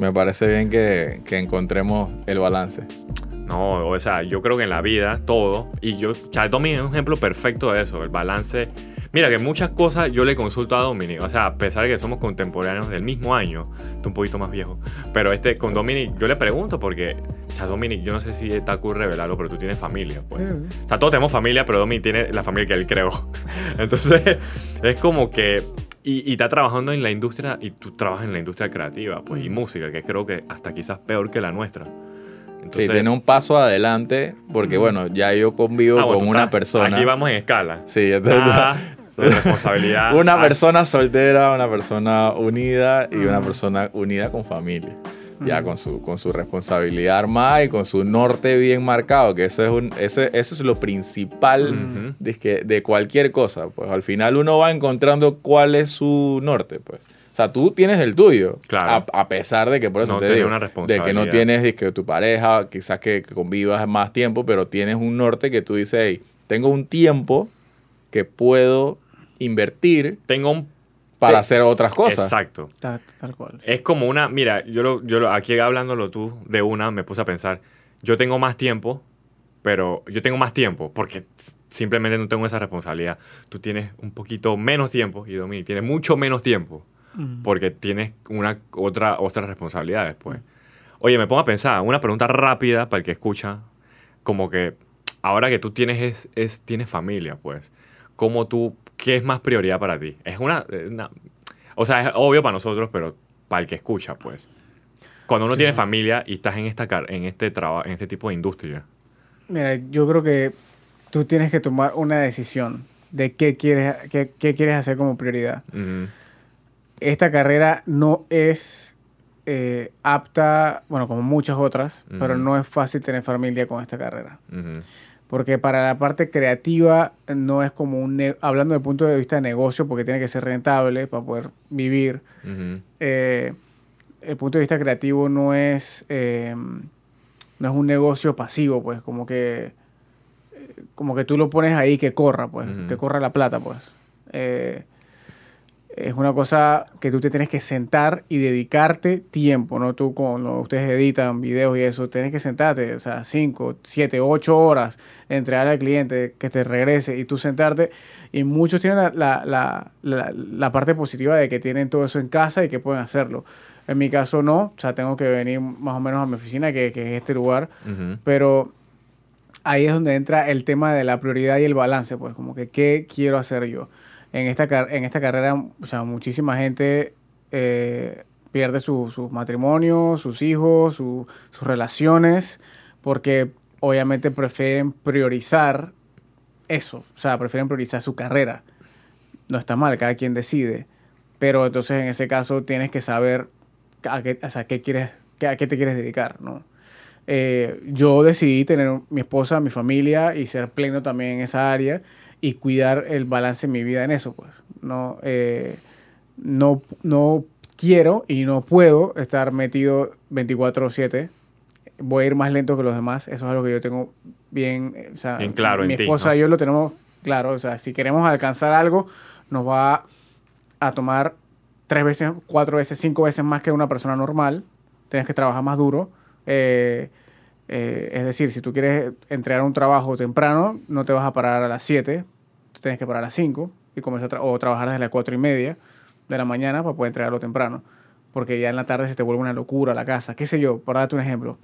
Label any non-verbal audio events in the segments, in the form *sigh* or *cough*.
Me parece bien que, que encontremos el balance. No, o sea, yo creo que en la vida, todo, y yo, sea, Dominic es un ejemplo perfecto de eso, el balance. Mira que muchas cosas yo le consulto a Dominic, o sea, a pesar de que somos contemporáneos del mismo año, tú un poquito más viejo, pero este, con Dominic yo le pregunto porque, o sea, Dominic, yo no sé si está cool revelarlo, pero tú tienes familia, pues. O sea, todos tenemos familia, pero Dominic tiene la familia que él creó. *laughs* Entonces, es como que y, y, está trabajando en la industria, y tú trabajas en la industria creativa, pues, y música, que creo que hasta quizás peor que la nuestra. Entonces, sí, tiene un paso adelante, porque bueno, ya yo convivo ah, con una estás, persona. Aquí vamos en escala. Sí, entonces, Ah, *laughs* responsabilidad. una Ah, persona soltera, una persona unida y una persona unida con familia. Ya con su, con su responsabilidad armada y con su norte bien marcado, que eso es, un, eso, eso es lo principal dizque, de cualquier cosa. Pues al final uno va encontrando cuál es su norte, pues. O sea, tú tienes el tuyo. Claro. A, a pesar de que, por eso No te digo, una de que no tienes dizque, tu pareja, quizás que, que convivas más tiempo, pero tienes un norte que tú dices, hey, tengo un tiempo que puedo invertir Tengo un... para hacer otras cosas. Exacto. Tal, tal cual. Es como una, mira, yo, lo, yo lo- aquí hablándolo tú de una, me puse a pensar, yo tengo más tiempo, pero yo tengo más tiempo porque simplemente no tengo esa responsabilidad. Tú tienes un poquito menos tiempo y Dominic tiene mucho menos tiempo Mm. porque tienes una otra otras responsabilidades, pues. Oye, me pongo a pensar, una pregunta rápida para el que escucha, como que ahora que tú tienes es, es- tienes familia, pues, ¿cómo tú qué es más prioridad para ti? Es una, eh, una- o sea, es obvio para nosotros, pero para el que escucha, pues. Cuando uno tiene familia y estás en esta en este trabajo, en este tipo de industria. Mira, yo creo que tú tienes que tomar una decisión de qué quieres, qué, qué quieres hacer como prioridad. Esta carrera no es eh, apta, bueno, como muchas otras, pero no es fácil tener familia con esta carrera. Ujú. Porque para la parte creativa no es como un... Hablando desde el punto de vista de negocio, porque tiene que ser rentable para poder vivir. Eh, el punto de vista creativo no es... eh, no es un negocio pasivo, pues, como que... eh, Como que tú lo pones ahí que corra, pues, que corra la plata, pues. Eh, es una cosa que tú te tienes que sentar y dedicarte tiempo, ¿no? Tú cuando ustedes editan videos y eso, tienes que sentarte, o sea, 5, 7, 8 horas, entregarle al cliente que te regrese y tú sentarte. Y muchos tienen la, la, la, la- parte positiva de que tienen todo eso en casa y que pueden hacerlo. En mi caso no, o sea, tengo que venir más o menos a mi oficina, que, que es este lugar, pero ahí es donde entra el tema de la prioridad y el balance, pues como que qué quiero hacer yo. En esta, en esta carrera, o sea, muchísima gente eh, pierde su- sus matrimonios, sus hijos, su- sus relaciones, porque obviamente prefieren priorizar eso, o sea, prefieren priorizar su carrera. No está mal, cada quien decide, pero entonces en ese caso tienes que saber a qué, o sea, qué quieres, a qué te quieres dedicar, ¿no? Eh, yo decidí tener mi esposa, mi familia y ser pleno también en esa área y cuidar el balance de mi vida en eso, pues. No, eh, no, no quiero y no puedo estar metido 24/7. Voy a ir más lento que los demás. Eso es algo que yo tengo bien, eh, o sea, Bien claro Mi en ti, esposa ¿no? y yo lo tenemos claro. O sea, si queremos alcanzar algo, nos va a tomar tres veces, cuatro veces, cinco veces más que una persona normal. Tienes que trabajar más duro. Eh, eh, es decir, si tú quieres entregar un trabajo temprano, no te vas a parar a las 7, tú tienes que parar a las 5 y comenzar a tra- o trabajar desde las 4 y media de la mañana para poder entregarlo temprano. Porque ya en la tarde se te vuelve una locura la casa, qué sé yo, por darte un ejemplo.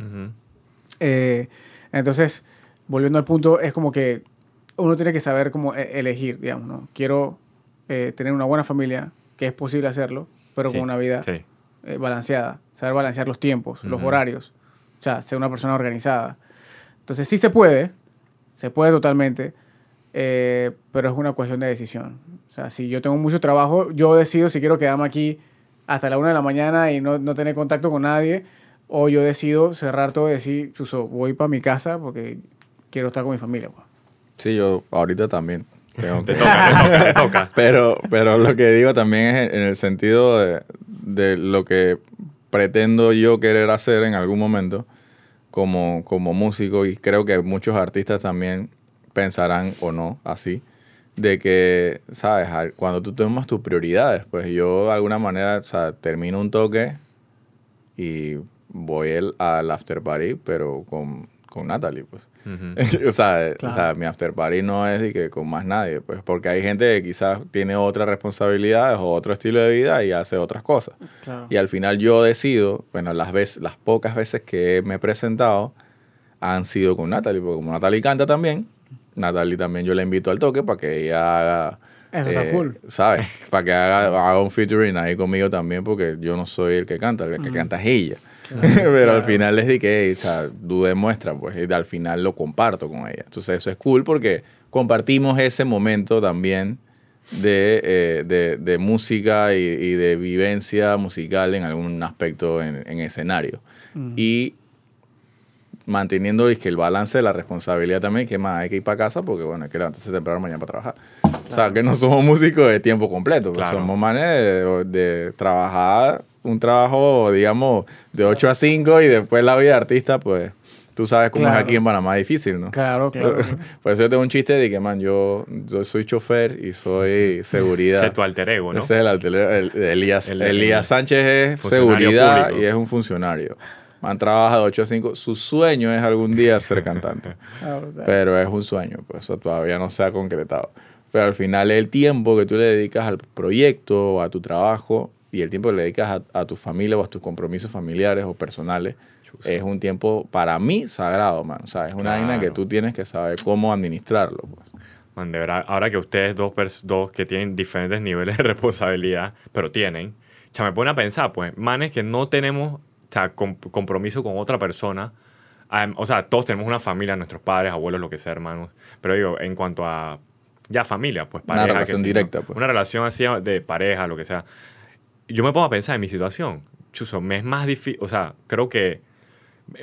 Eh, entonces, volviendo al punto, es como que uno tiene que saber cómo e- elegir, digamos, ¿no? Quiero eh, tener una buena familia, que es posible hacerlo, pero Sí, con una vida Sí. balanceada, saber balancear los tiempos, los horarios, o sea, ser una persona organizada. Entonces sí se puede, se puede totalmente, eh, pero es una cuestión de decisión. O sea, si yo tengo mucho trabajo, yo decido si quiero quedarme aquí hasta la una de la mañana y no, no tener contacto con nadie, o yo decido cerrar todo y decir, Chuso, voy para mi casa porque quiero estar con mi familia. pues. Sí, yo ahorita también. tengo *laughs* Te toca, te toca, te toca. *laughs* Pero, pero lo que digo también es en el sentido de, de lo que pretendo yo querer hacer en algún momento como, como músico y creo que muchos artistas también pensarán o no así, de que, ¿sabes? Cuando tú tomas tus prioridades, pues yo de alguna manera, o termino un toque y voy el, al after party, pero con, con Natalie, pues. *laughs* O, sea, Claro. o sea, mi after party no es de que con más nadie, pues, porque hay gente que quizás tiene otras responsabilidades o otro estilo de vida y hace otras cosas. Claro. Y al final yo decido, bueno, las, veces, las pocas veces que me he presentado han sido con Natalie, porque como Natalie canta también, Natalie también yo la invito al toque para que ella haga... eh, Eso está cool. ¿Sabes? *laughs* Para que haga, haga un featuring ahí conmigo también, porque yo no soy el que canta, el que canta es ella. *laughs* Pero al final les dije, o sea, tú demuestra, pues, y al final lo comparto con ella. Entonces eso es cool porque compartimos ese momento también de, eh, de, de música y, y de vivencia musical en algún aspecto en, en escenario. Y manteniendo es que el balance de la responsabilidad también, que más hay que ir para casa porque, bueno, hay que levantarse temprano mañana para trabajar. O sea, que no somos músicos de tiempo completo, pues, Claro. somos manes de, de trabajar un trabajo, digamos, de 8 a 5 y después la vida de artista, pues tú sabes cómo Claro. es aquí en Panamá, difícil, ¿no? Claro, *laughs* claro. Por eso yo tengo un chiste de que, man, yo, yo soy chofer y soy seguridad. Ese es tu alter ego, ¿no? Ese es el alter ego, el- el Elías. El- Elías el- Sánchez es seguridad público. y es un funcionario. Man trabaja de 8 a 5. Su sueño es algún día ser cantante. *laughs* Ah, o sea, pero es un sueño, pues eso todavía no se ha concretado. Pero al final el tiempo que tú le dedicas al proyecto o a tu trabajo y el tiempo que le dedicas a, a tu familia o a tus compromisos familiares o personales Chuzo. es un tiempo para mí sagrado, man. O sea, es una vaina que Claro. tú tienes que saber cómo administrarlo. Pues. Man, de verdad, ahora que ustedes dos, dos que tienen diferentes niveles de *laughs* responsabilidad, pero tienen, sea, me pone a pensar, pues, manes que no tenemos o sea, com- compromiso con otra persona. Am- o sea, todos tenemos una familia, nuestros padres, abuelos, lo que sea, hermanos. Pero digo, en cuanto a ya familia, pues Una pareja. relación qué sé yo, directa, pues. Una relación así de pareja, lo que sea. Yo me pongo a pensar en mi situación. Chuzo, me es más difícil, o sea, creo que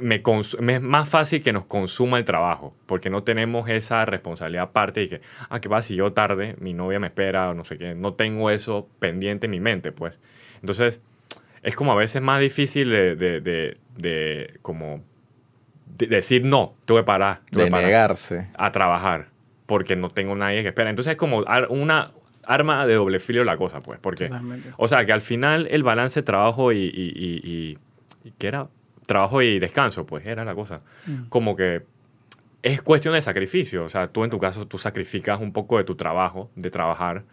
me, es más fácil que nos consuma el trabajo, porque no tenemos esa responsabilidad aparte y que, ah, ¿qué pasa si yo tarde, mi novia me espera o no sé qué? No tengo eso pendiente en mi mente, pues. Entonces, es como a veces más difícil de, de, de, de como de- decir no, tengo que parar, tengo De que parar negarse. a trabajar, porque no tengo nadie que espera. Entonces es como una arma de doble filo la cosa, pues, porque... Totalmente. O sea, que al final el balance trabajo y, y, y, y- ¿qué era? Trabajo y descanso, pues era la cosa. Como que es cuestión de sacrificio. O sea, tú en tu caso, tú sacrificas un poco de tu trabajo, de trabajar,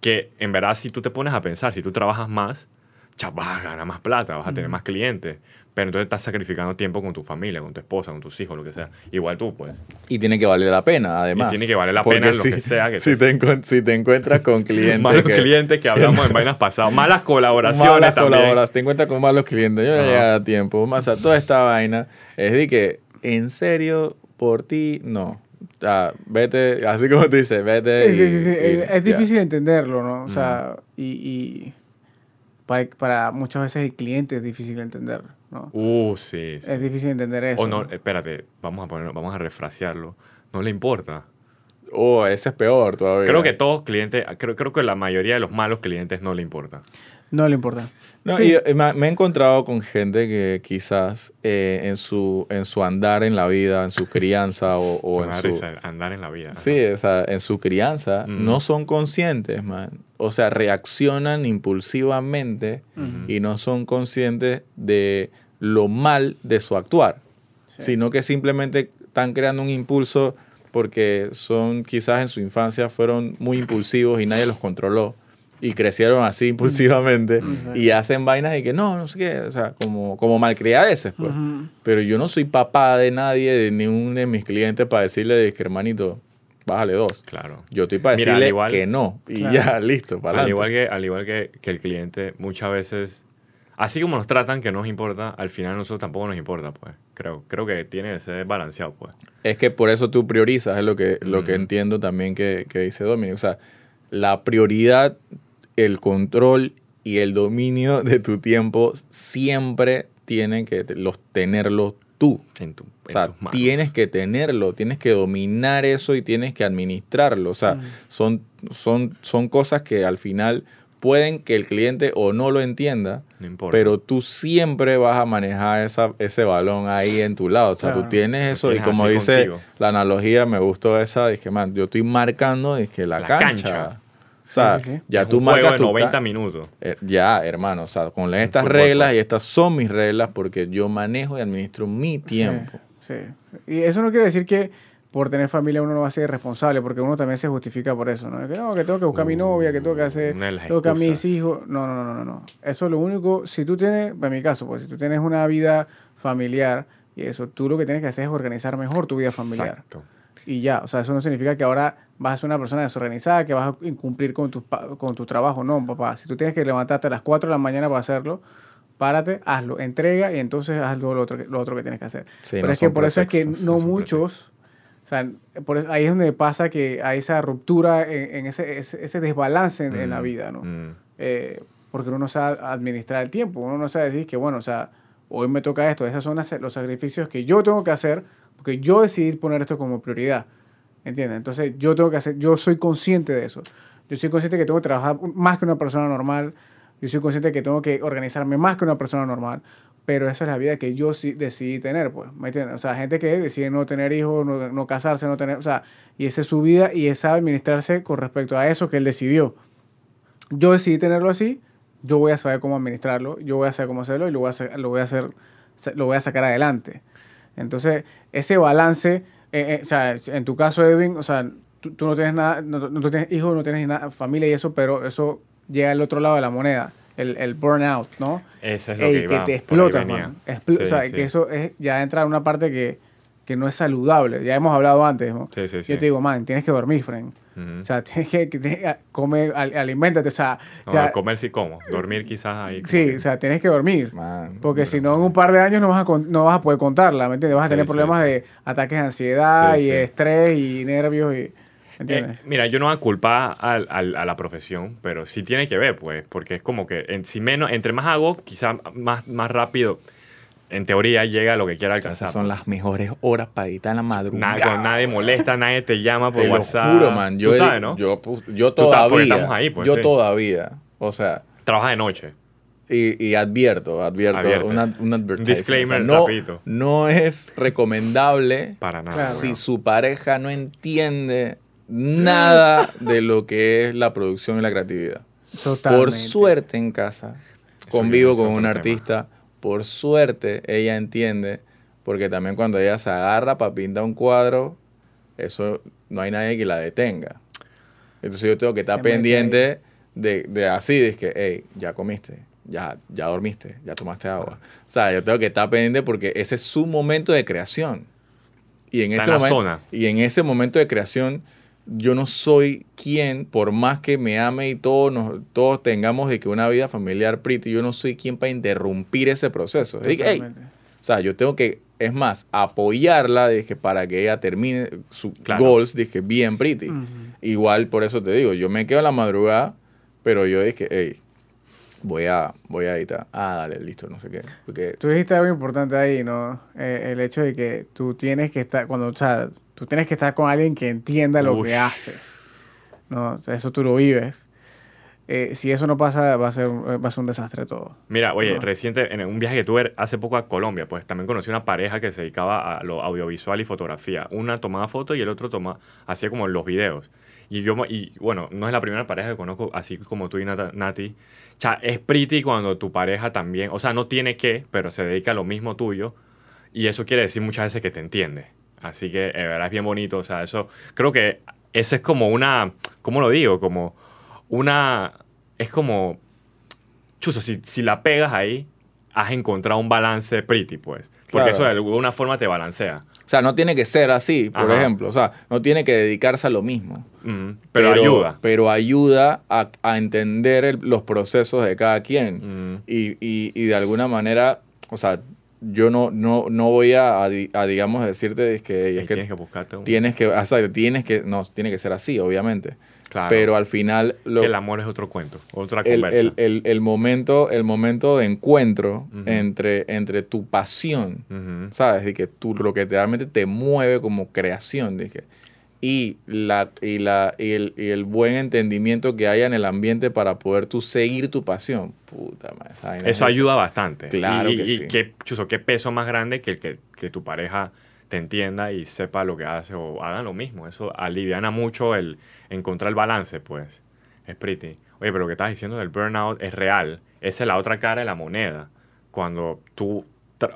que en verdad si tú te pones a pensar, si tú trabajas más, cha, vas a ganar más plata, vas a tener más clientes. Pero entonces estás sacrificando tiempo con tu familia, con tu esposa, con tus hijos, lo que sea. Igual tú, pues. Y tiene que valer la pena, además. tiene que valer la Porque pena lo si- que sea que *laughs* si, te- si te encuentras con clientes *laughs* Malos que, clientes que hablamos en vainas pasadas. Malas *laughs* colaboraciones malas también. colaboras, te encuentras con malos clientes, yo no llega a tiempo. O sea, toda esta vaina es de que, en serio, por ti, no. O sea, vete, así como tú dices, vete. Sí, y- sí, sí, y Es, difícil entenderlo, ¿no? O sea, y, y para, para muchas veces el cliente es difícil entender, ¿no? Uh, sí. sí. Es difícil entender eso. O no, espérate, vamos a poner, vamos a refrasearlo. No le importa. Oh, ese es peor todavía. Creo que todos clientes, creo, creo que la mayoría de los malos clientes no le importa. No le importa. No, Sí. y, eh, me, me he encontrado con gente que quizás eh, en, su, en su andar en la vida, en su crianza o, o *laughs* en su... risa andar en la vida. Sí, o sea, en su crianza Mm. no son conscientes, man. O sea, reaccionan impulsivamente y no son conscientes de lo mal de su actuar, Sí. sino que simplemente están creando un impulso porque son quizás en su infancia fueron muy impulsivos y nadie los controló y crecieron así impulsivamente y hacen vainas y que no, no sé qué, o sea, como, como malcriadeces, pues. Pero yo no soy papá de nadie, de ningún de mis clientes para decirle de que hermanito, bájale dos. Claro. Yo estoy para Mira, al decirle igual- que no. Y Claro. ya, listo, para Al igual, que, al igual que, que el cliente, muchas veces, así como nos tratan que nos importa, al final a nosotros tampoco nos importa, pues. Creo, creo que tiene que ser balanceado, pues. Es que por eso tú priorizas, es lo que, lo que Mm. entiendo también que, que dice Dominic. O sea, la prioridad, el control y el dominio de tu tiempo siempre tienen que los, tenerlo tú. En, tu, O en sea, tus manos. tienes que tenerlo, tienes que dominar eso y tienes que administrarlo. O sea, Mm. son, son, son cosas que al final pueden que el cliente o no lo entienda, No pero tú siempre vas a manejar esa, ese balón ahí en tu lado. O sea, Claro. tú tienes eso y como dice contigo. la analogía, me gustó esa, dije, man, yo estoy marcando, dije, la, La cancha. cancha. O sea, Sí, sí, sí. ya Es tú un juego marcas de tu 90 ca- minutos. Eh, ya, hermano, o sea, con estas fútbol, reglas pues. y estas son mis reglas porque yo manejo y administro mi tiempo. Sí, sí. Y eso no quiere decir que por tener familia uno no va a ser irresponsable, porque uno también se justifica por eso, ¿no? Que no, que tengo que buscar a mi novia, que tengo que hacer, tengo que a mis hijos. No, no, no, no, no. Eso es lo único, si tú tienes, en mi caso, pues si tú tienes una vida familiar y eso, tú lo que tienes que hacer es organizar mejor tu vida familiar. Exacto. Y ya, o sea, eso no significa que ahora vas a ser una persona desorganizada, que vas a incumplir con tu, con tu trabajo. No, papá. Si tú tienes que levantarte a las 4 de la mañana para hacerlo, párate, hazlo, entrega y entonces haz lo otro, lo otro que tienes que hacer. Sí, Pero no es que por eso es que no muchos, o sea, por eso- ahí es donde pasa que hay esa ruptura en, en ese, ese, ese desbalance en, en la Mm, vida, ¿no? mm. Eh, porque uno no sabe administrar el tiempo, uno no sabe decir que, bueno, o sea, hoy me toca esto, esos son los sacrificios que yo tengo que hacer, porque yo decidí poner esto como prioridad, ¿entiendes? Entonces yo tengo que hacer, yo soy consciente de eso, yo soy consciente que tengo que trabajar más que una persona normal, yo soy consciente que tengo que organizarme más que una persona normal, pero esa es la vida que yo sí decidí tener, pues, ¿me entiendes? O sea, gente que decide no tener hijos, no, no casarse, no tener, o sea, y esa es su vida y sabe administrarse con respecto a eso que él decidió yo decidí tenerlo así, yo voy a saber cómo administrarlo, yo voy a saber cómo hacerlo y lo voy a lo voy a hacer, lo voy a sacar adelante. Entonces, ese balance, eh, eh, o sea, en tu caso, Edwin, o sea, tú, tú no tienes nada, no, no tienes hijos, no tienes nada, familia y eso, pero eso llega al otro lado de la moneda, el, el burnout, ¿no? Ese es lo Ey, que que iba, te venía. man. Sí, o sea, sí. que eso es, ya entra en una parte que, que no es saludable. Ya hemos hablado antes, ¿no? Sí, sí, sí. Yo te digo, man, tienes que dormir, friend. O sea, *laughs* tienes que, tienes que comer, al- aliméntate, o sea, No, ya- comer sí como. Dormir quizás ahí. como sí, que- o sea, tienes que dormir. Man, Porque si no, en un par de años no vas a, con- no vas a poder contarla, ¿me entiendes? Vas a Sí, tener problemas sí. de ataques de ansiedad Sí, y sí. estrés y nervios y... ¿Me entiendes? Eh, mira, yo no voy a culpar a la profesión, pero sí tiene que ver, pues, porque es como que en, si menos, entre más hago, quizás más, más rápido, en teoría, llega a lo que quiera alcanzar. Esas son las mejores horas para editar en la madrugada. Nada, nadie molesta, nadie te llama por Te lo WhatsApp. juro, man. Yo, Tú sabes, ¿no? yo, yo Tú estás- porque todavía. estamos ahí, pues, yo sí. todavía. O sea, Trabajas de noche. y, y advierto, advierto, Adviertes. una, disclaimer no, rapidito. no es recomendable Para nada. Claro. si su pareja no entiende nada de lo que es la producción y la creatividad. Totalmente. Por suerte en casa, Eso convivo con un tema. Por suerte ella entiende, porque también cuando ella se agarra para pintar un cuadro, eso no hay nadie que la detenga. Entonces yo tengo que estar pendiente de, de así, de que, hey, ya comiste, ya, ya dormiste, ya tomaste agua. O sea, yo tengo que estar pendiente porque ese es su momento de creación. Y en, Está ese en la momento, zona. y en ese momento de creación, yo no soy quien, por más que me ame y todos, nos, todos tengamos de que una vida familiar pretty, yo no soy quien para interrumpir ese proceso. Así que, hey, o sea, yo tengo que, es más, apoyarla dije, para que ella termine sus Claro. goals dije, bien pretty. Igual, por eso te digo, yo me quedo a la madrugada, pero yo dije, hey, voy a, voy a editar. Ah, dale, listo, no sé qué. Porque Tú dijiste algo importante ahí, ¿no? Eh, el hecho de que tú tienes que estar, cuando, o sea, tú tienes que estar con alguien que entienda lo que haces. ¿No? O sea, eso tú lo vives. Eh, si eso no pasa, va a ser, va a ser un desastre todo. Mira, oye, No. reciente, en un viaje que tuve hace poco a Colombia, pues también conocí una pareja que se dedicaba a lo audiovisual y fotografía. Una tomaba fotos y el otro tomaba, hacía como los videos. Y yo, y bueno, no es la primera pareja que conozco, así como tú y Nati. Cha, es pretty cuando tu pareja también, o sea, no tiene que, pero se dedica a lo mismo tuyo. Y eso quiere decir muchas veces que te entiende. Así que, de verdad, es bien bonito. O sea, eso, creo que eso es como una, ¿cómo lo digo? Como una, es como, chuzo, si, si la pegas ahí, has encontrado un balance pretty, pues. Porque Claro. eso de alguna forma te balancea. O sea, no tiene que ser así, por Ajá. ejemplo. O sea, no tiene que dedicarse a lo mismo. Mm, pero, ayuda. Pero ayuda a, a entender el- los procesos de cada quien. Mm, Y, y, y de alguna manera, o sea, yo no, no, no voy a, a di- a, digamos, decirte es que, es que tienes que buscarte un... tienes que, o sea, tienes que, no, tiene que ser así, obviamente. Claro. Pero al final, lo, que el amor es otro cuento, otra conversa. el, el, el momento, el momento de encuentro Ujú. entre, entre tu pasión Ujú. ¿sabes? Y que tú, lo que realmente te mueve como creación, dije. Y, la, y, la, y, el, y el buen entendimiento que haya en el ambiente para poder tú seguir tu pasión. Puta madre. Eso es- ayuda bastante. Claro y, que sí. qué, chuzo, qué peso más grande que, el que, que tu pareja te entienda y sepa lo que hace o hagan lo mismo. Eso aliviana mucho el encontrar el balance, pues. Es pretty. Oye, pero lo que estás diciendo del burnout es real. Esa es la otra cara de la moneda. Cuando tú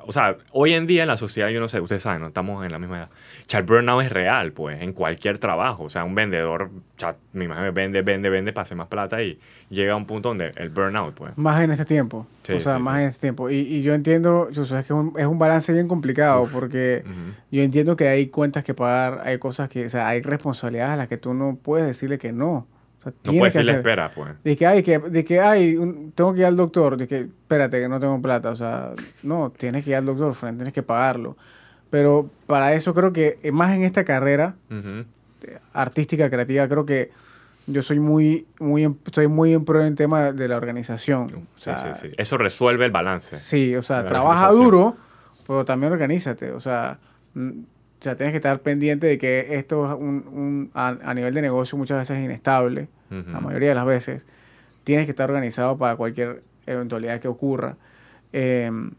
o sea, hoy en día en la sociedad, yo no sé, ustedes saben, no estamos en la misma edad. O el burnout es real, pues, en cualquier trabajo. O sea, un vendedor, o me imagino, vende, vende, vende para hacer más plata y llega a un punto donde el burnout, pues. Más en este tiempo. o sea, más en este tiempo. Y, y yo entiendo, yo sé, es que es un, es un balance bien complicado porque yo entiendo que hay cuentas que pagar, hay cosas que, o sea, hay responsabilidades a las que tú no puedes decirle que no no puedes decirle espera, pues. De que, hay que, de que, ay, tengo que ir al doctor, de que, espérate, que no tengo plata. O sea, no, tienes que ir al doctor, Fran, tienes que pagarlo. Pero para eso creo que, eh, más en esta carrera artística, creativa, creo que yo soy muy, muy, estoy muy en pro en el tema de la organización. sí, sí, sí. Eso resuelve el balance. Sí, o sea, trabaja duro, pero también organízate. O sea, o sea, tienes que estar pendiente de que esto es un, a, nivel de negocio muchas veces es inestable, la mayoría de las veces. Tienes que estar organizado para cualquier eventualidad que ocurra. Em,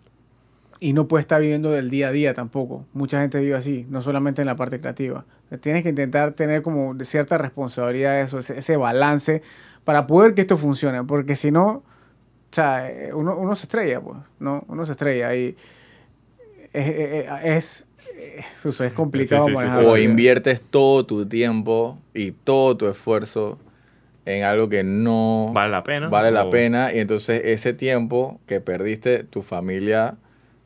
y no puedes estar viviendo del día a día tampoco. Mucha gente vive así, no solamente en la parte creativa. Tienes que intentar tener como cierta responsabilidad de eso, ese, balance, para poder que esto funcione. Porque si no, o sea, uno, uno se estrella, pues, ¿no? Uno se estrella y es, es eso es complicado. o inviertes todo tu tiempo y todo tu esfuerzo en algo que no vale la pena. Vale la pena y entonces ese tiempo que perdiste tu familia,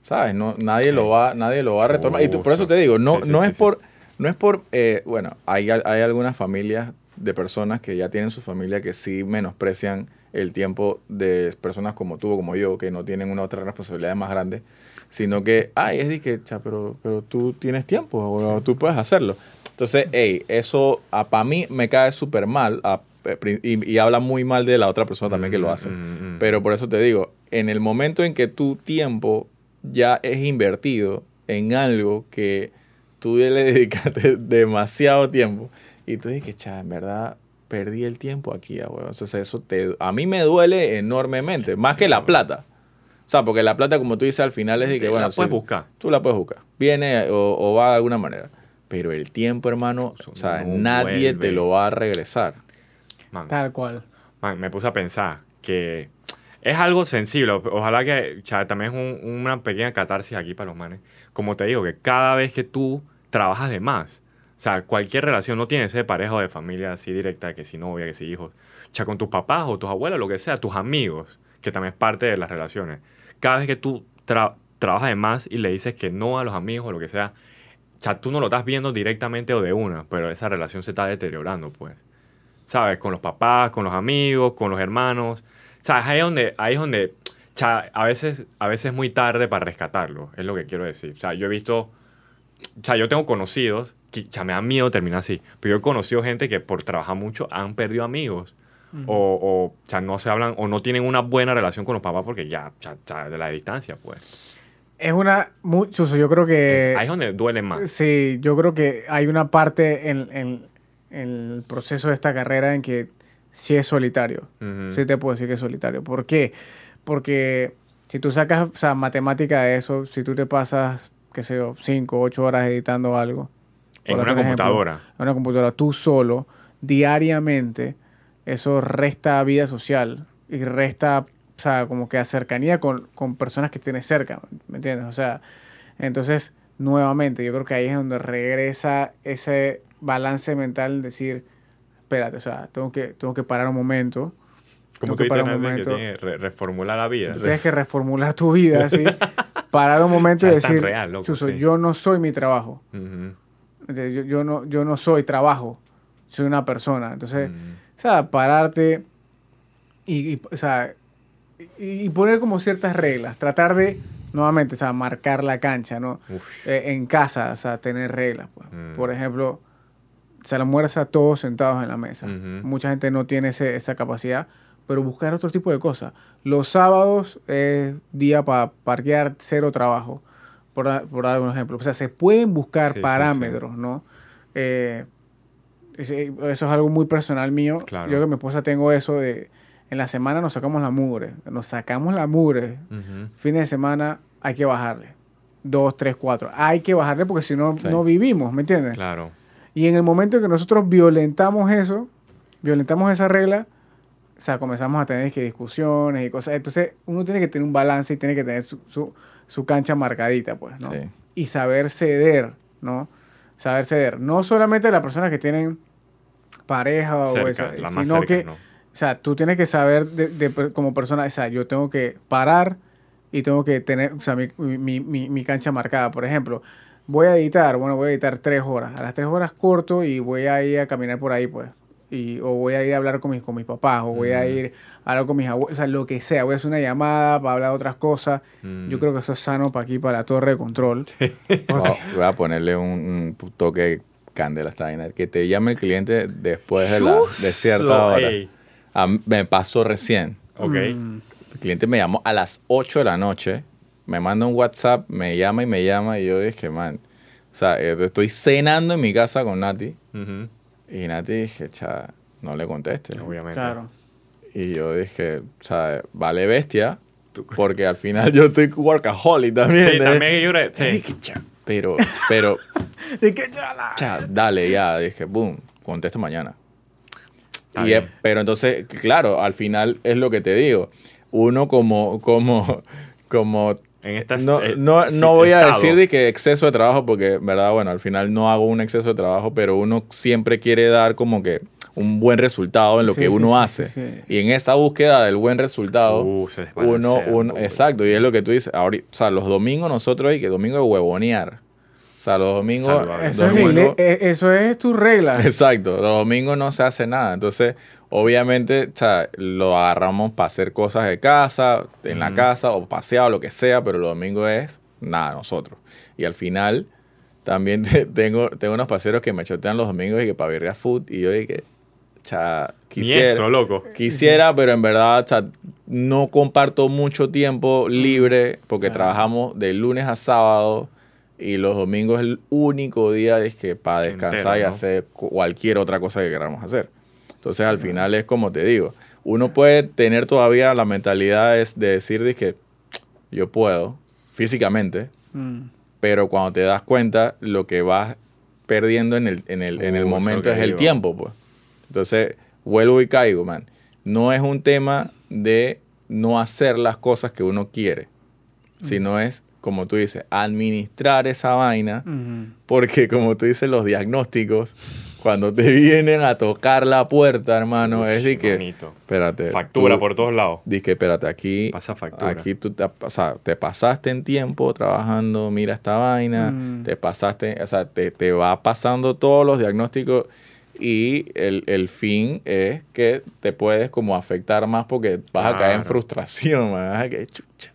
sabes, no nadie lo va nadie lo va a retomar y por eso te digo, no no es por no es por eh, bueno, hay, hay algunas familias de personas que ya tienen su familia que sí menosprecian el tiempo de personas como tú o como yo que no tienen una otra responsabilidad más grande sino que, ay, es de que, pero, pero tú tienes tiempo o tú puedes hacerlo. Entonces, hey, eso para mí me cae súper mal eh, y, habla muy mal de la otra persona también que lo mm, hace. Mm, mm. Pero por eso te digo, en el momento en que tu tiempo ya es invertido en algo que tú le *laughs* dedicaste demasiado tiempo y tú dices, cha, en verdad perdí el tiempo aquí, Entonces eso te, a mí me duele enormemente, más que la plata. O sea, porque la plata, como tú dices, al final es de que, bueno, la puedes buscar. Tú la puedes buscar. Viene o, va de alguna manera. Pero el tiempo, hermano, o sea, nadie te lo va a regresar. Tal cual. Man, me puse a pensar que es algo sensible. Ojalá que también es una pequeña catarsis aquí para los manes. Como te digo, que cada vez que tú trabajas de más, o sea, cualquier relación, no tienes de pareja o de familia así directa, que si novia, que si hijos, o sea, con tus papás o tus abuelos, lo que sea, tus amigos, que también es parte de las relaciones cada vez que tú trabajas de más y le dices que no a los amigos o lo que sea, o tú no lo estás viendo directamente o de una, pero esa relación se está deteriorando, pues. ¿Sabes? Con los papás, con los amigos, con los hermanos. ¿Sabes? Ahí es donde, ahí es donde a, veces, a veces es muy tarde para rescatarlo, es lo que quiero decir. O sea, yo he visto, o sea, yo tengo conocidos, que me da miedo terminar así, pero yo he conocido gente que por trabajar mucho han perdido amigos o, o, no se hablan o no tienen una buena relación con los papás porque ya, ya, de la distancia, pues. Es una. mucho yo creo que. Ahí es donde duele más. Sí, yo creo que hay una parte en, en, el proceso de esta carrera en que sí es solitario. Sí te puedo decir que es solitario. ¿Por qué? Porque si tú sacas, o sea, matemática de eso, si tú te pasas, qué sé yo, 5, 8 horas editando algo. En una computadora. en una computadora, tú solo, diariamente eso resta vida social y resta, o sea, como que cercanía con, personas que tienes cerca, ¿me entiendes? O sea, entonces, nuevamente, yo creo que ahí es donde regresa ese balance mental, decir, espérate, o sea, tengo que, tengo que parar un momento. Como que, parar un momento. que reformular la vida. Tienes que reformular tu vida, ¿sí? *laughs* parar un momento y decir, yo no soy mi trabajo. yo, no, yo no soy trabajo, soy una persona. Entonces, o sea, pararte y, o sea, y, poner como ciertas reglas, tratar de, nuevamente, o sea, marcar la cancha, ¿no? Eh, en casa, o sea, tener reglas. Pues. Mm. Por ejemplo, se almuerza todos sentados en la mesa. Mucha gente no tiene esa capacidad, pero buscar otro tipo de cosas. Los sábados es día para parquear cero trabajo, por, dar un ejemplo. O sea, se pueden buscar parámetros, ¿no? Eh, eso es algo muy personal mío. Yo que mi esposa tengo eso de en la semana nos sacamos la mugre. Nos sacamos la mugre. Fin de semana hay que bajarle. Dos, tres, cuatro. Hay que bajarle porque si no, no vivimos, ¿me entiendes? Claro. Y en el momento en que nosotros violentamos eso, violentamos esa regla, o sea, comenzamos a tener que discusiones y cosas. Entonces, uno tiene que tener un balance y tiene que tener su, su, su cancha marcadita, pues, ¿no? Sí. Y saber ceder, ¿no? Saber ceder. No solamente las personas que tienen pareja o la más sino cerca, que, ¿no? o sea, tú tienes que saber de, de- como persona, o sea, yo tengo que parar y tengo que tener, o sea, mi, mi, mi, mi cancha marcada. Por ejemplo, voy a editar, bueno, voy a editar tres horas. A las tres horas corto y voy a ir a caminar por ahí, pues. Y, o voy a ir a hablar con mis, con mis papás, o voy a ir a hablar con mis abuelos, o sea, lo que sea. Voy a hacer una llamada para hablar de otras cosas. Mm. Yo creo que eso es sano para aquí, para la torre de control. *laughs* Voy a- voy a ponerle un, un toque a esta vaina. Que te llame el cliente después de, la, de cierta hora. A me pasó recién. Ok. Mm, El cliente me llamó a las 8 de la noche, me manda un WhatsApp, me llama y me llama y yo dije, man, o sea, eh, estoy cenando en mi casa con Nati Ujú. y Nati dije, cha, no le conteste. Obviamente. claro. Y yo dije, o sea, vale bestia, porque al final yo estoy workaholic también. Sí, ¿eh? también yo sí. Dije, pero, pero, *laughs* ¿Y qué chala? cha, dale ya, dije, boom, contesta mañana. Y es- pero entonces, claro, al final es lo que te digo. Uno como, como, como En esta no, eh, no, sí, no voy a decir de que exceso de trabajo, porque, verdad, bueno, al final no hago un exceso de trabajo, pero uno siempre quiere dar como que un buen resultado en lo Sí, que uno sí, hace. sí, sí. Y en esa búsqueda del buen resultado, Uh, se uno, todo. exacto, y es lo que tú dices, ahorita, o sea, los domingos nosotros hay que domingo de huevonear. O sea, los domingos... Eso es, eh, eso es tu regla. *laughs* Exacto, los domingos no se hace nada. Entonces, obviamente, o sea, lo agarramos para hacer cosas de casa, en la casa, o paseado, lo que sea, pero los domingos es nada, nosotros. Y al final, también *laughs* te- tengo, tengo unos paseros que me chotean los domingos y que para ir a food, y yo dije, cha, Ni quisiera, eso, loco. quisiera, pero en verdad, o sea, no comparto mucho tiempo libre porque Claro. trabajamos de lunes a sábado. Y los domingos es el único día es que para descansar Entero, y ¿no? hacer cu- cualquier otra cosa que queramos hacer. Entonces al final es como te digo, uno puede tener todavía la mentalidad es de decir de que yo puedo físicamente, Mm. pero cuando te das cuenta lo que vas perdiendo en el, en el, en el Uh, eso es momento es el digo. tiempo, pues. Entonces vuelvo y caigo, man. No es un tema de no hacer las cosas que uno quiere, sino es, como tú dices, administrar esa vaina porque como tú dices, los diagnósticos, cuando te vienen a tocar la puerta, hermano, es de que, Bonito. espérate. Factura tú- por todos lados. di que, espérate, aquí, Pasa factura. aquí tú te, o sea, te pasaste en tiempo trabajando, mira esta vaina, Mm. te pasaste, o sea, te, te va pasando todos los diagnósticos y el, el fin es que te puedes como afectar más porque vas a caer en frustración, man, *laughs* vas a caer chucha.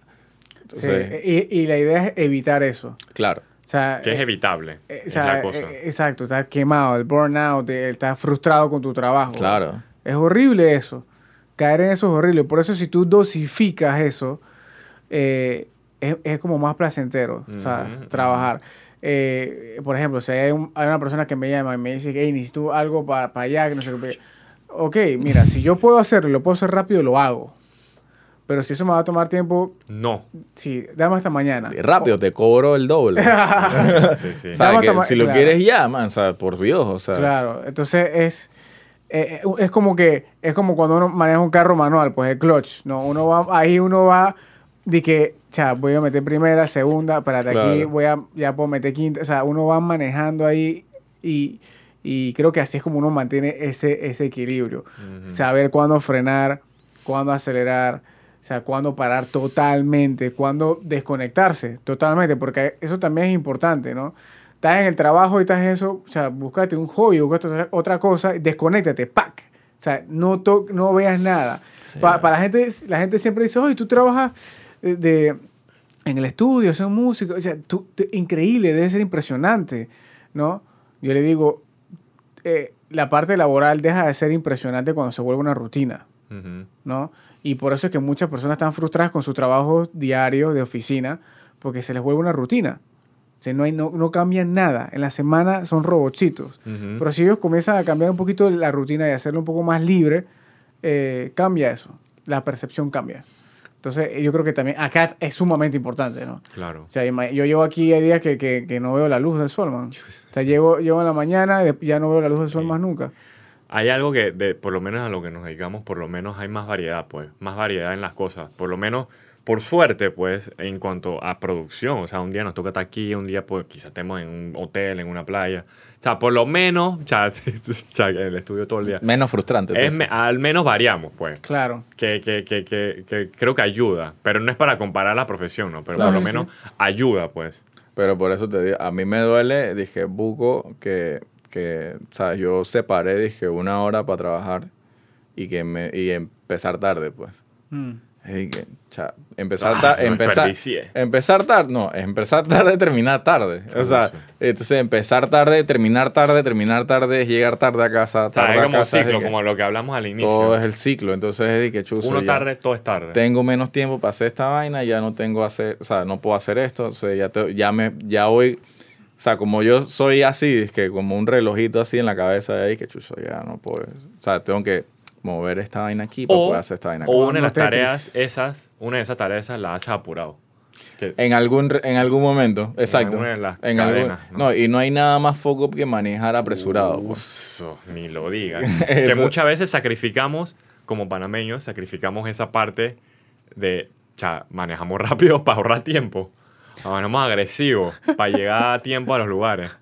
Sí, Entonces, y, y la idea es evitar eso. claro, O sea, Que es eh, evitable. eh, o es sea, la cosa. eh, exacto, estás quemado, el burnout, estás frustrado con tu trabajo. claro. Es horrible eso. Caer en eso es horrible. Por eso si tú dosificas eso, eh, es, es como más placentero, o sea, trabajar. Eh, por ejemplo, si hay, un- hay una persona que me llama y me dice, hey, necesito algo para allá, que no sé qué. Ok, mira, si yo puedo hacerlo, lo puedo hacer rápido, lo hago. Pero si eso me va a tomar tiempo, No. sí, dame hasta mañana. Rápido, te cobro el doble. *laughs* *laughs* Sí, sí. O sea, Vamos que a tomar- si lo claro. quieres ya, man, o sea, por Dios, o sea. Claro, entonces es, eh, eh, es como que es como cuando uno maneja un carro manual, pues el clutch, no, uno va ahí uno va de que, cha, voy a meter primera, segunda, espérate aquí Claro. voy a ya puedo meter quinta, o sea, uno va manejando ahí y, y creo que así es como uno mantiene ese ese equilibrio, saber cuándo frenar, cuándo acelerar, o sea, cuándo parar totalmente, cuándo desconectarse totalmente, porque eso también es importante, ¿no? Estás en el trabajo y estás en eso, o sea, búscate un hobby, búscate otra, otra cosa, desconéctate, ¡pac! O sea, no, to- no veas nada. Sí. Pa- para la gente, la gente siempre dice, oye, tú trabajas de, en el estudio, son músico, o sea, tú, te- increíble, debe ser impresionante, ¿no? Yo le digo, eh, la parte laboral deja de ser impresionante cuando se vuelve una rutina. ¿no? Y por eso es que muchas personas están frustradas con su trabajo diario de oficina, porque se les vuelve una rutina. O sea, no, hay, no, no cambian nada. En la semana son robotcitos. Ujú. Pero si ellos comienzan a cambiar un poquito la rutina y hacerlo un poco más libre, eh, cambia eso. La percepción cambia. Entonces, yo creo que también acá es sumamente importante, ¿no? Claro. O sea, yo llevo aquí hay días que, que, que no veo la luz del sol, man. O sea, llego, llego en la mañana y ya no veo la luz del sol Sí. más nunca. hay algo que, de, por lo menos a lo que nos dedicamos, por lo menos hay más variedad, pues, más variedad en las cosas. Por lo menos, por suerte, pues, en cuanto a producción. O sea, un día nos toca estar aquí, un día, pues, quizás estemos en un hotel, en una playa. O sea, por lo menos, *laughs* o sea, en el estudio todo el día. Menos frustrante. Es entonces. me- al menos variamos, pues. Claro. Que, que, que, que, que creo que ayuda. Pero no es para comparar la profesión, ¿no? Pero Claro. por lo Sí, menos ayuda, pues. Pero por eso te digo, a mí me duele, dije, buco, que, que o sea, yo separé, dije, una hora para trabajar y que me, y empezar tarde, pues. Mm. Y dije, cha, empezar Ah, tarde, empezar, empezar tarde, no, empezar tarde, *laughs* terminar tarde. O sea, entonces empezar tarde, terminar tarde, terminar tarde, llegar tarde a casa, O sea, tarde es a como casa. es ciclo, que como lo que hablamos al inicio. todo es el ciclo, entonces es de que chuzo, Uno ya tarde, todo es tarde. tengo menos tiempo para hacer esta vaina, ya no tengo hacer, o sea, no puedo hacer esto, o sea, ya, te- ya me, ya voy, o sea, como yo soy así, es que como un relojito así en la cabeza de ahí, que chuzo, ya no puedo, o sea, tengo que mover esta vaina aquí para o, poder hacer esta vaina. o una de las Tetris. tareas esas, una de esas tareas esas la haces apurado. Que- En algún, en algún momento, exacto. alguna de las En algún- ¿no? ¿no? y no hay nada más foco que manejar apresurado. pues. Uso, ni lo digas. *laughs* que muchas veces sacrificamos, como panameños, sacrificamos esa parte de, cha, manejamos *laughs* rápido para ahorrar tiempo. Manejamos agresivos para llegar a tiempo a los lugares.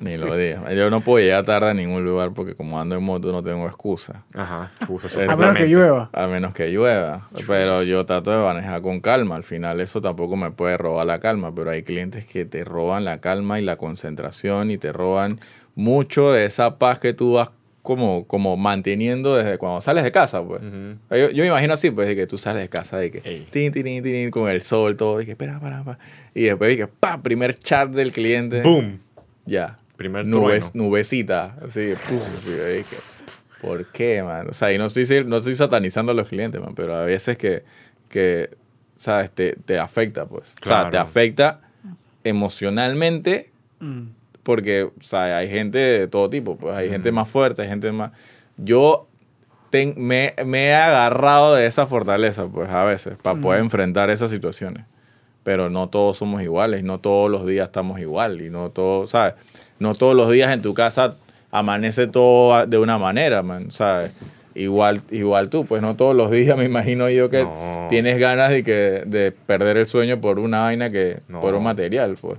Ni lo digas. Yo no puedo llegar tarde a ningún lugar porque como ando en moto no tengo excusa. Ajá, uso A A menos que llueva. A menos que llueva. Pero yo trato de manejar con calma. Al final eso tampoco me puede robar la calma. Pero hay clientes que te roban la calma y la concentración y te roban mucho de esa paz que tú vas como, como manteniendo desde cuando sales de casa, pues. Yo, yo me imagino así, pues, de que tú sales de casa, de que tin, tin, tin, con el sol, todo, y que espera, para, para. Y después, de que pa, primer chat del cliente. ¡Boom! Ya. Primer Nubes, nubecita. Así, puf, así, de que, ¿Por qué, man? O sea, y no estoy, no estoy satanizando a los clientes, man, pero a veces que, que ¿sabes? Te, te afecta, pues. O sea, te Claro. afecta emocionalmente Mm. porque, o sea, hay gente de todo tipo, pues hay gente más fuerte, hay gente más... Yo ten- me, me he agarrado de esa fortaleza, pues a veces, para poder enfrentar esas situaciones. Pero no todos somos iguales, no todos los días estamos igual, y no todos, ¿sabes? No todos los días en tu casa amanece todo a- de una manera, man, ¿sabes? Igual, igual tú, pues no todos los días me imagino yo que No. tienes ganas de, que, de perder el sueño por una vaina que, No. por un material, pues.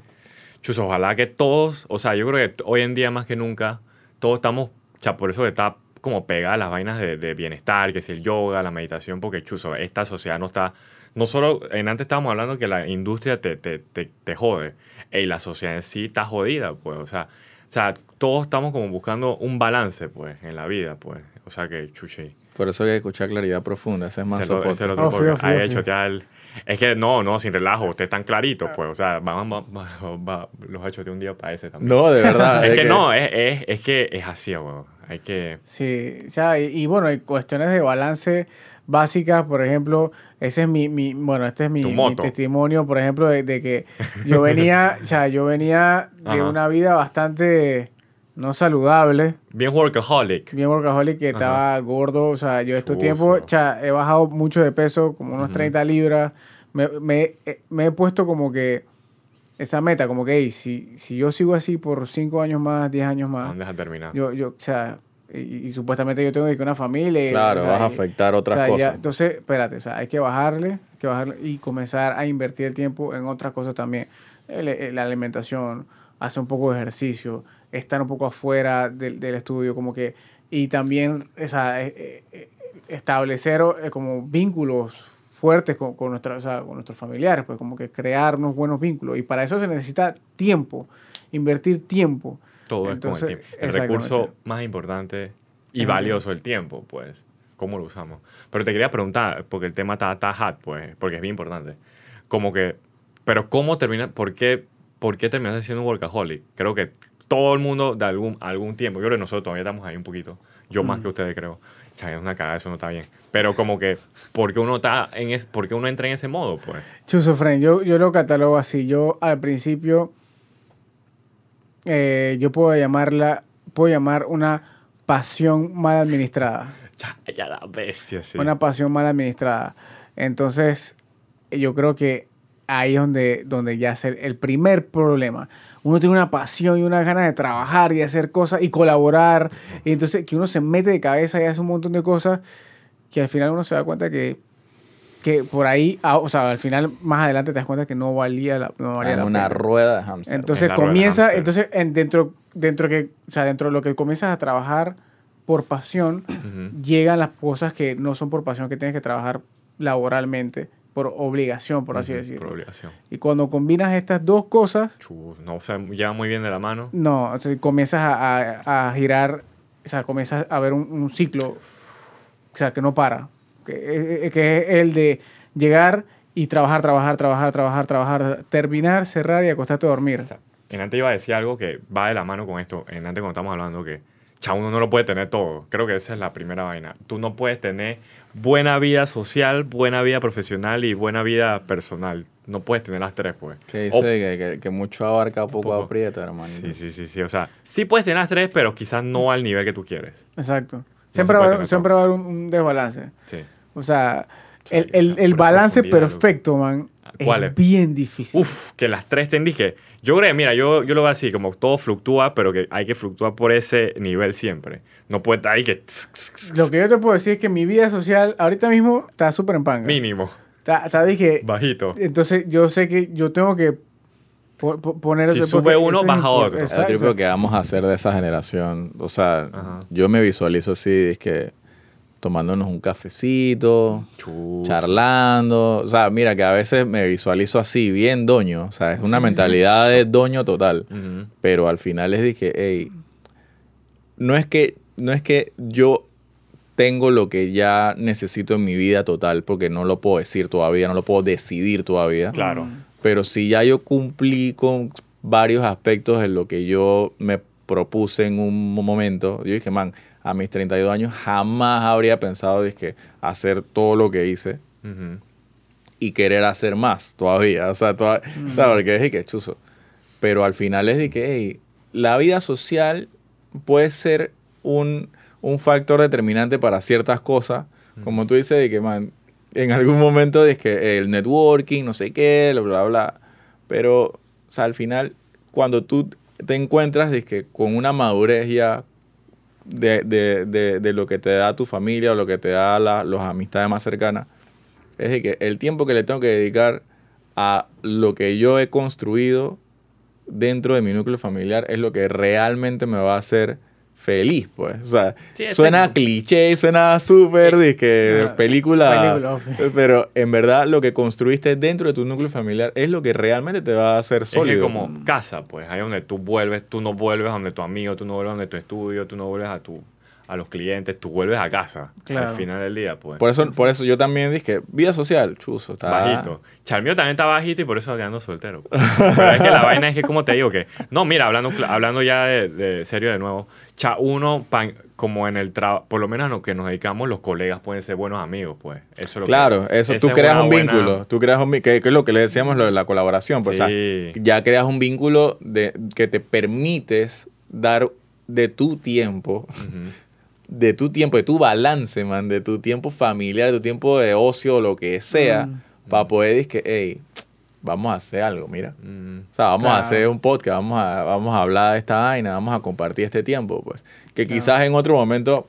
Chus, ojalá que todos, o sea, yo creo que hoy en día más que nunca, todos estamos, o sea, por eso está como pegada las vainas de, de bienestar, que es el yoga, la meditación, porque chuzo, esta sociedad no está, no solo, en antes estábamos hablando que la industria te, te, te, te jode, y la sociedad en sí está jodida, pues, o sea, o sea, todos estamos como buscando un balance, pues, en la vida, pues, o sea que, chuchi. Por eso hay que escuchar claridad profunda, ese es más lo- ese soporte. lo otro Oh, fío, Ahí, fío. chotear el- Es que no, no, sin relajo, usted tan clarito, pues, o sea, vamos, va- va- va- los ha hecho de un día para ese también. No, de verdad. es que, no, es, es, es que es así, weón. Hay que. Sí, o sea, y, y bueno, hay cuestiones de balance básicas, por ejemplo, ese es mi, mi bueno, este es mi, testimonio, por ejemplo, de, de que yo venía, o sea, yo venía de Ajá. una vida bastante no saludable, Bien workaholic. bien workaholic, que Ajá. estaba gordo, o sea, yo estos tiempos, he bajado mucho de peso, como unos 30 libras, me, me, eh, me he puesto como que esa meta, como que, hey, si, si yo sigo así por 5 años más, 10 años ¿A más, dónde has terminado? yo, yo, o sea, y, y supuestamente yo tengo que una familia. Claro, o sea, vas a afectar otras o sea, ya- cosas. entonces, espérate, o sea, hay que bajarle, hay que bajarle y comenzar a invertir el tiempo en otras cosas también. El- el- la alimentación, hacer un poco de ejercicio, estar un poco afuera del, del estudio, como que, y también, o sea, eh, eh, establecer eh, como vínculos fuertes con, con, nuestra- o sea, con nuestros familiares, pues como que crear unos buenos vínculos. Y para eso se necesita tiempo, invertir tiempo. Todo Entonces, es con el tiempo. El recurso más importante y Ajá. valioso, el tiempo, pues. ¿Cómo lo usamos? Pero te quería preguntar, porque el tema está, está hot, pues, porque es bien importante. Como que, pero ¿cómo termina? ¿Por qué, por qué terminaste siendo un workaholic? Creo que todo el mundo de algún, algún tiempo, yo creo que nosotros todavía estamos ahí un poquito. Yo más que ustedes creo. O sea, es una cagada, eso no está bien. Pero como que, ¿por qué uno, está en es, por qué uno entra en ese modo, pues? Chuso Fren, yo, yo lo catalogo así. Yo al principio, eh, yo puedo llamarla, puedo llamar una pasión mal administrada. *laughs* Ya, ya la bestia, sí. Una pasión mal administrada. Entonces, yo creo que ahí es donde, donde ya es el, el primer problema. Uno tiene una pasión y una ganas de trabajar y hacer cosas y colaborar. Y entonces que uno se mete de cabeza y hace un montón de cosas que al final uno se da cuenta que, que por ahí, ah, o sea, al final más adelante te das cuenta que no valía la, no valía En la una pena. rueda de hamster. Entonces comienza, entonces en, dentro, dentro que, o sea, dentro de lo que comienzas a trabajar por pasión, llegan las cosas que no son por pasión, que tienes que trabajar laboralmente, por obligación, por así decirlo. Por obligación. Y cuando combinas estas dos cosas, no se lleva muy bien de la mano. no, o sea, comienzas a, a- a girar, o sea, comienzas a ver un, un ciclo, o sea, que no para, que, eh, que es el de llegar y trabajar, trabajar, trabajar, trabajar, trabajar, terminar, cerrar y acostarte a dormir. O sea, en antes iba a decir algo que va de la mano con esto. En antes cuando estamos hablando que cha, uno no lo puede tener todo. Creo que esa es la primera vaina. Tú no puedes tener buena vida social, buena vida profesional y buena vida personal. No puedes tener las tres, pues. Que dice O- que, que- que mucho abarca, poco, Poco. aprieta, hermano. Sí, sí, sí, sí. O sea, sí puedes tener las tres, pero quizás no al nivel que tú quieres. Exacto. Siempre, va, a haber- tener siempre va a haber un, un desbalance. Sí. O sea, el, el- el balance perfecto, man, ¿Cuál es es? bien difícil. Uf, que las tres te indique. Yo creo, que, mira, yo, yo lo veo así, como todo fluctúa, pero que hay que fluctuar por ese nivel siempre. No puede estar ahí que... Lo que yo te puedo decir es que mi vida social ahorita mismo está súper en panga. Mínimo, Está, está que- bajito. entonces yo sé que yo tengo que po- po- poner... Si sube uno, baja otro. El Exacto. triple que vamos a hacer de esa generación. O sea, Ajá. yo me visualizo así, es que tomándonos un cafecito, Chus. charlando. O sea, mira que a veces me visualizo así, bien doño. O sea, es una mentalidad de doño total. Pero al final les dije, hey, no es que, no es que yo tengo lo que ya necesito en mi vida total, porque no lo puedo decir todavía, no lo puedo decidir todavía. Claro. Pero si ya yo cumplí con varios aspectos de lo que yo me propuse en un momento, yo dije, man, a mis 32 años jamás habría pensado dizque, hacer todo lo que hice y querer hacer más todavía. O sea, toda- o sea, porque dije que chuzo. Pero al final es de que hey, la vida social puede ser un, un factor determinante para ciertas cosas. Como tú dices, de que, man, en algún momento es que el networking, no sé qué, bla, bla, bla. Pero, o sea, al final, cuando tú te encuentras de que con una madurez ya de, de, de, de lo que te da tu familia o lo que te da la, las amistades más cercanas, es de que el tiempo que le tengo que dedicar a lo que yo he construido dentro de mi núcleo familiar es lo que realmente me va a hacer feliz, pues. O sea, Sí, suena cliché, suena súper de que película, pero en verdad lo que construiste dentro de tu núcleo familiar es lo que realmente te va a hacer Es que sólido. como casa, pues, ahí donde tú vuelves, tú no vuelves a donde tu amigo, tú no vuelves a donde tu estudio, tú no vuelves a tu a los clientes, tú vuelves a casa Claro. al final del día, pues. Por eso, por eso yo también dije, vida social, chuzo, está Bajito. Charmio también está bajito y por eso quedando soltero. Pero es que la vaina es que, como te digo, que. No, mira, hablando, hablando ya de, de serio de nuevo. Cha, uno, pan- como en el trabajo, por lo menos a lo que nos dedicamos, los colegas pueden ser buenos amigos, pues. Eso es lo que- Claro, eso tú creas un buena- vínculo, tú creas un que, que es lo que le decíamos lo de la colaboración, pues, o sea, Sí. ya creas un vínculo de que te permites dar de tu tiempo. De tu tiempo, de tu balance, man, de tu tiempo familiar, de tu tiempo de ocio, lo que sea, Mm. para poder decir que, hey, vamos a hacer algo, mira. Mm. O sea, vamos a hacer un podcast, vamos a, vamos a hablar de esta vaina, vamos a compartir este tiempo, pues. Que quizás en otro momento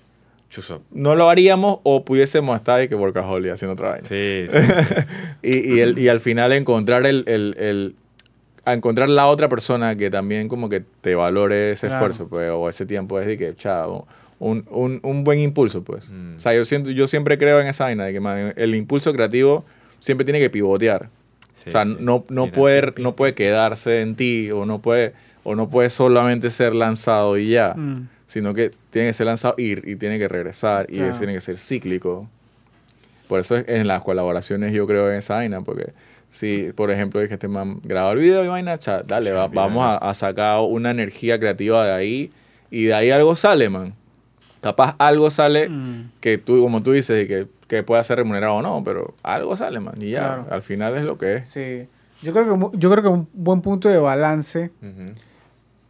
no lo haríamos o pudiésemos estar y que workaholic haciendo otra vaina. Sí, *laughs* sí, sí. Y, y, el- y al final encontrar el, el- el- a encontrar la otra persona que también como que te valore ese Claro. esfuerzo, pues, o ese tiempo es de que, chao, un, un, un buen impulso, pues. Mm. O sea, yo siento, yo siempre creo en esa vaina de que man, el impulso creativo siempre tiene que pivotear. Sí, o sea, sí. no, no, puede, no puede quedarse en ti o no puede, o no puede solamente ser lanzado y ya, Mm. sino que tiene que ser lanzado y, y tiene que regresar y Claro. tiene que ser cíclico. Por eso es- en las colaboraciones yo creo en esa vaina, porque si, por ejemplo, es que este man graba el video y vaina, cha, dale, Sí, va- vamos a, a sacar una energía creativa de ahí y de ahí algo sale, man. Capaz algo sale Mm. que tú, como tú dices, y que, que pueda ser remunerado o no, pero algo sale, man. Y ya, Claro. al final es lo que es. Sí. Yo creo, que, yo creo que un buen punto de balance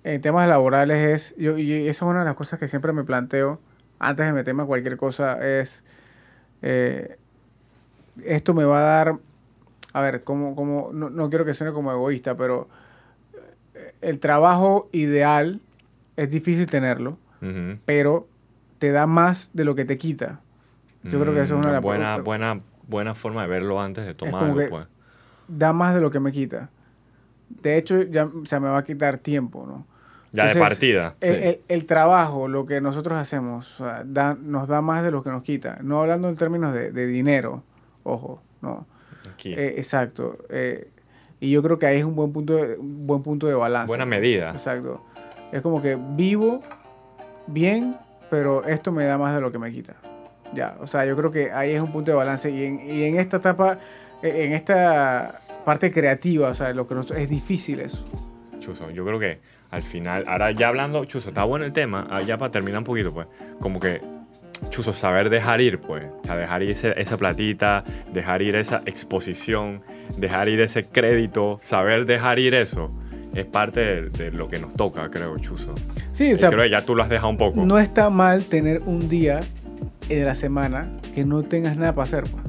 en temas laborales es, yo, y eso es una de las cosas que siempre me planteo antes de meterme a cualquier cosa, es, eh, esto me va a dar a ver, como, como, no, no quiero que suene como egoísta, pero eh, el trabajo ideal es difícil tenerlo, pero te da más de lo que te quita. Yo creo que eso es una de las buena, buena, buena forma de verlo antes de tomarlo, pues. Da más de lo que me quita. De hecho, ya, o sea, me va a quitar tiempo, ¿no? Ya de partida. El, Sí. el- el trabajo, lo que nosotros hacemos, o sea, da- nos da más de lo que nos quita. No hablando en términos de, de dinero, ojo, no. Aquí. Eh, exacto. eh, y yo creo que ahí es un buen punto de, un buen punto de balance. Buena medida. Exacto. Es como que vivo bien, pero esto me da más de lo que me quita. Ya, o sea, yo creo que ahí es un punto de balance. Y en, y en esta etapa, eh, en esta parte creativa, o sea, lo que nos, es difícil eso. Chuzo, yo creo que al final, ahora ya hablando, Chuzo, está bueno el tema, ah, ya para terminar un poquito, pues, como que, Chuzo, saber dejar ir, pues, o sea, dejar ir ese- esa platita, dejar ir esa exposición, dejar ir ese crédito, saber dejar ir eso, es parte de, de lo que nos toca, creo, Chuzo. Sí, o Y sea, creo que ya tú lo has dejado un poco. no está mal tener un día de la semana que no tengas nada para hacer. pues.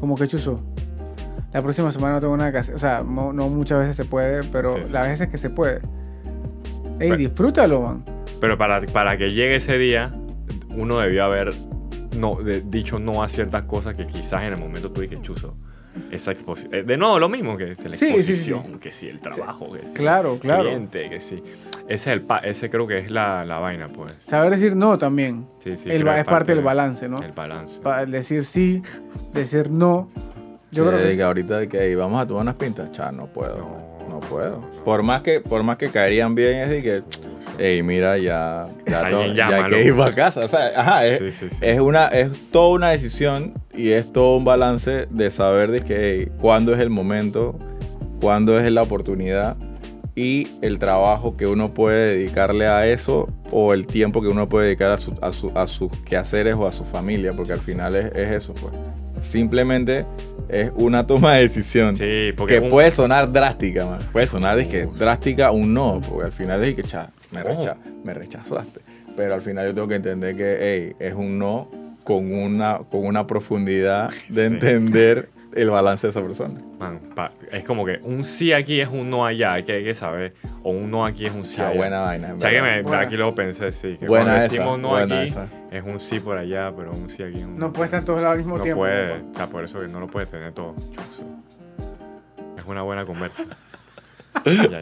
Como que chuzo. La próxima semana no tengo nada que hacer. O sea, no, no muchas veces se puede, pero Sí, sí, las sí. veces que se puede. Ey, Pero- disfrútalo, man. Pero para, para que llegue ese día, uno debió haber no, de- dicho no a ciertas cosas que quizás en el momento tú dices, chuzo. Esa exposición. De nuevo, lo mismo que si la Sí, sí, sí. exposición, que si el trabajo, que si Claro, el claro. cliente, que si. Ese, es el pa- ese creo que es la, la vaina, pues. Saber decir no también. Sí, sí, El es parte del de- balance, ¿no? El balance. Pa- decir sí, decir no. Yo Sí, creo que ahorita de que "Ey, vamos a tomar unas pintas, cha, no puedo, No. No, puedo. Por más que, por más que caerían bien, es de que, hey, mira, ya, ya, Alguien to- ya hay que ir para casa. O sea, ajá, es, Sí, sí, sí. es una, es toda una decisión y es todo un balance de saber de que, hey, cuándo es el momento, cuándo es la oportunidad y el trabajo que uno puede dedicarle a eso o el tiempo que uno puede dedicar a, su- a, su- a sus quehaceres o a su familia, porque al final es, es eso, pues. Simplemente es una toma de decisión Sí, porque que un- puede sonar drástica, man. puede sonar dizque, drástica un no, porque al final es que, cha, me, Ojo. recha- me rechazaste. Pero al final yo tengo que entender que, hey, es un no con una, con una profundidad de Sí. entender el balance de esa persona. man, pa- es como que un sí aquí es un no allá, hay que, hay que saber. O un no aquí es un sí Cha, allá. buena vaina. O sea que me, Buena. aquí lo pensé, sí. Que Buena cuando esa, decimos no buena aquí, esa. es un sí por allá, pero un sí aquí es un no puede estar en todos lados al mismo No tiempo. puede, o sea, por eso que no lo puede tener todo. Es una buena conversa. *laughs* ya, ya.